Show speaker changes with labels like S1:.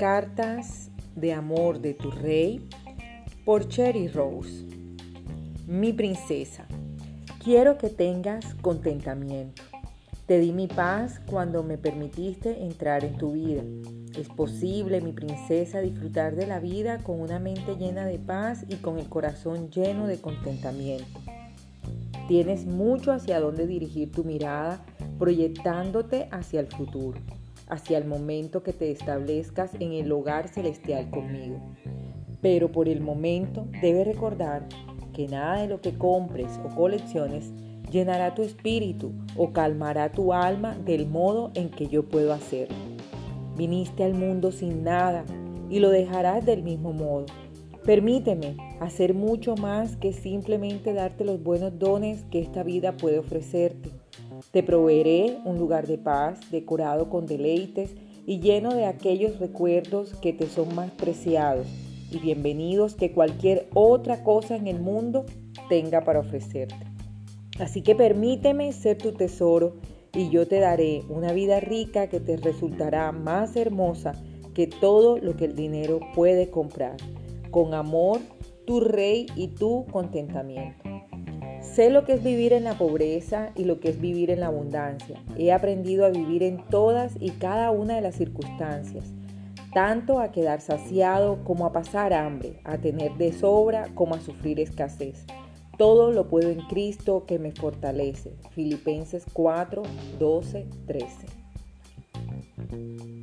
S1: Cartas de amor de tu rey por Cherry Rose. Mi princesa, quiero que tengas contentamiento. Te di mi paz cuando me permitiste entrar en tu vida. Es posible, mi princesa, disfrutar de la vida con una mente llena de paz y con el corazón lleno de contentamiento. Tienes mucho hacia dónde dirigir tu mirada, proyectándote hacia el futuro hacia el momento que te establezcas en el hogar celestial conmigo. Pero por el momento debes recordar que nada de lo que compres o colecciones llenará tu espíritu o calmará tu alma del modo en que yo puedo hacerlo. Viniste al mundo sin nada y lo dejarás del mismo modo. Permíteme hacer mucho más que simplemente darte los buenos dones que esta vida puede ofrecerte. Te proveeré un lugar de paz decorado con deleites y lleno de aquellos recuerdos que te son más preciados y bienvenidos que cualquier otra cosa en el mundo tenga para ofrecerte. Así que permíteme ser tu tesoro y yo te daré una vida rica que te resultará más hermosa que todo lo que el dinero puede comprar. Con amor, tu rey y tu contentamiento. Sé lo que es vivir en la pobreza y lo que es vivir en la abundancia. He aprendido a vivir en todas y cada una de las circunstancias, tanto a quedar saciado como a pasar hambre, a tener de sobra como a sufrir escasez. Todo lo puedo en Cristo que me fortalece. Filipenses 4, 12, 13.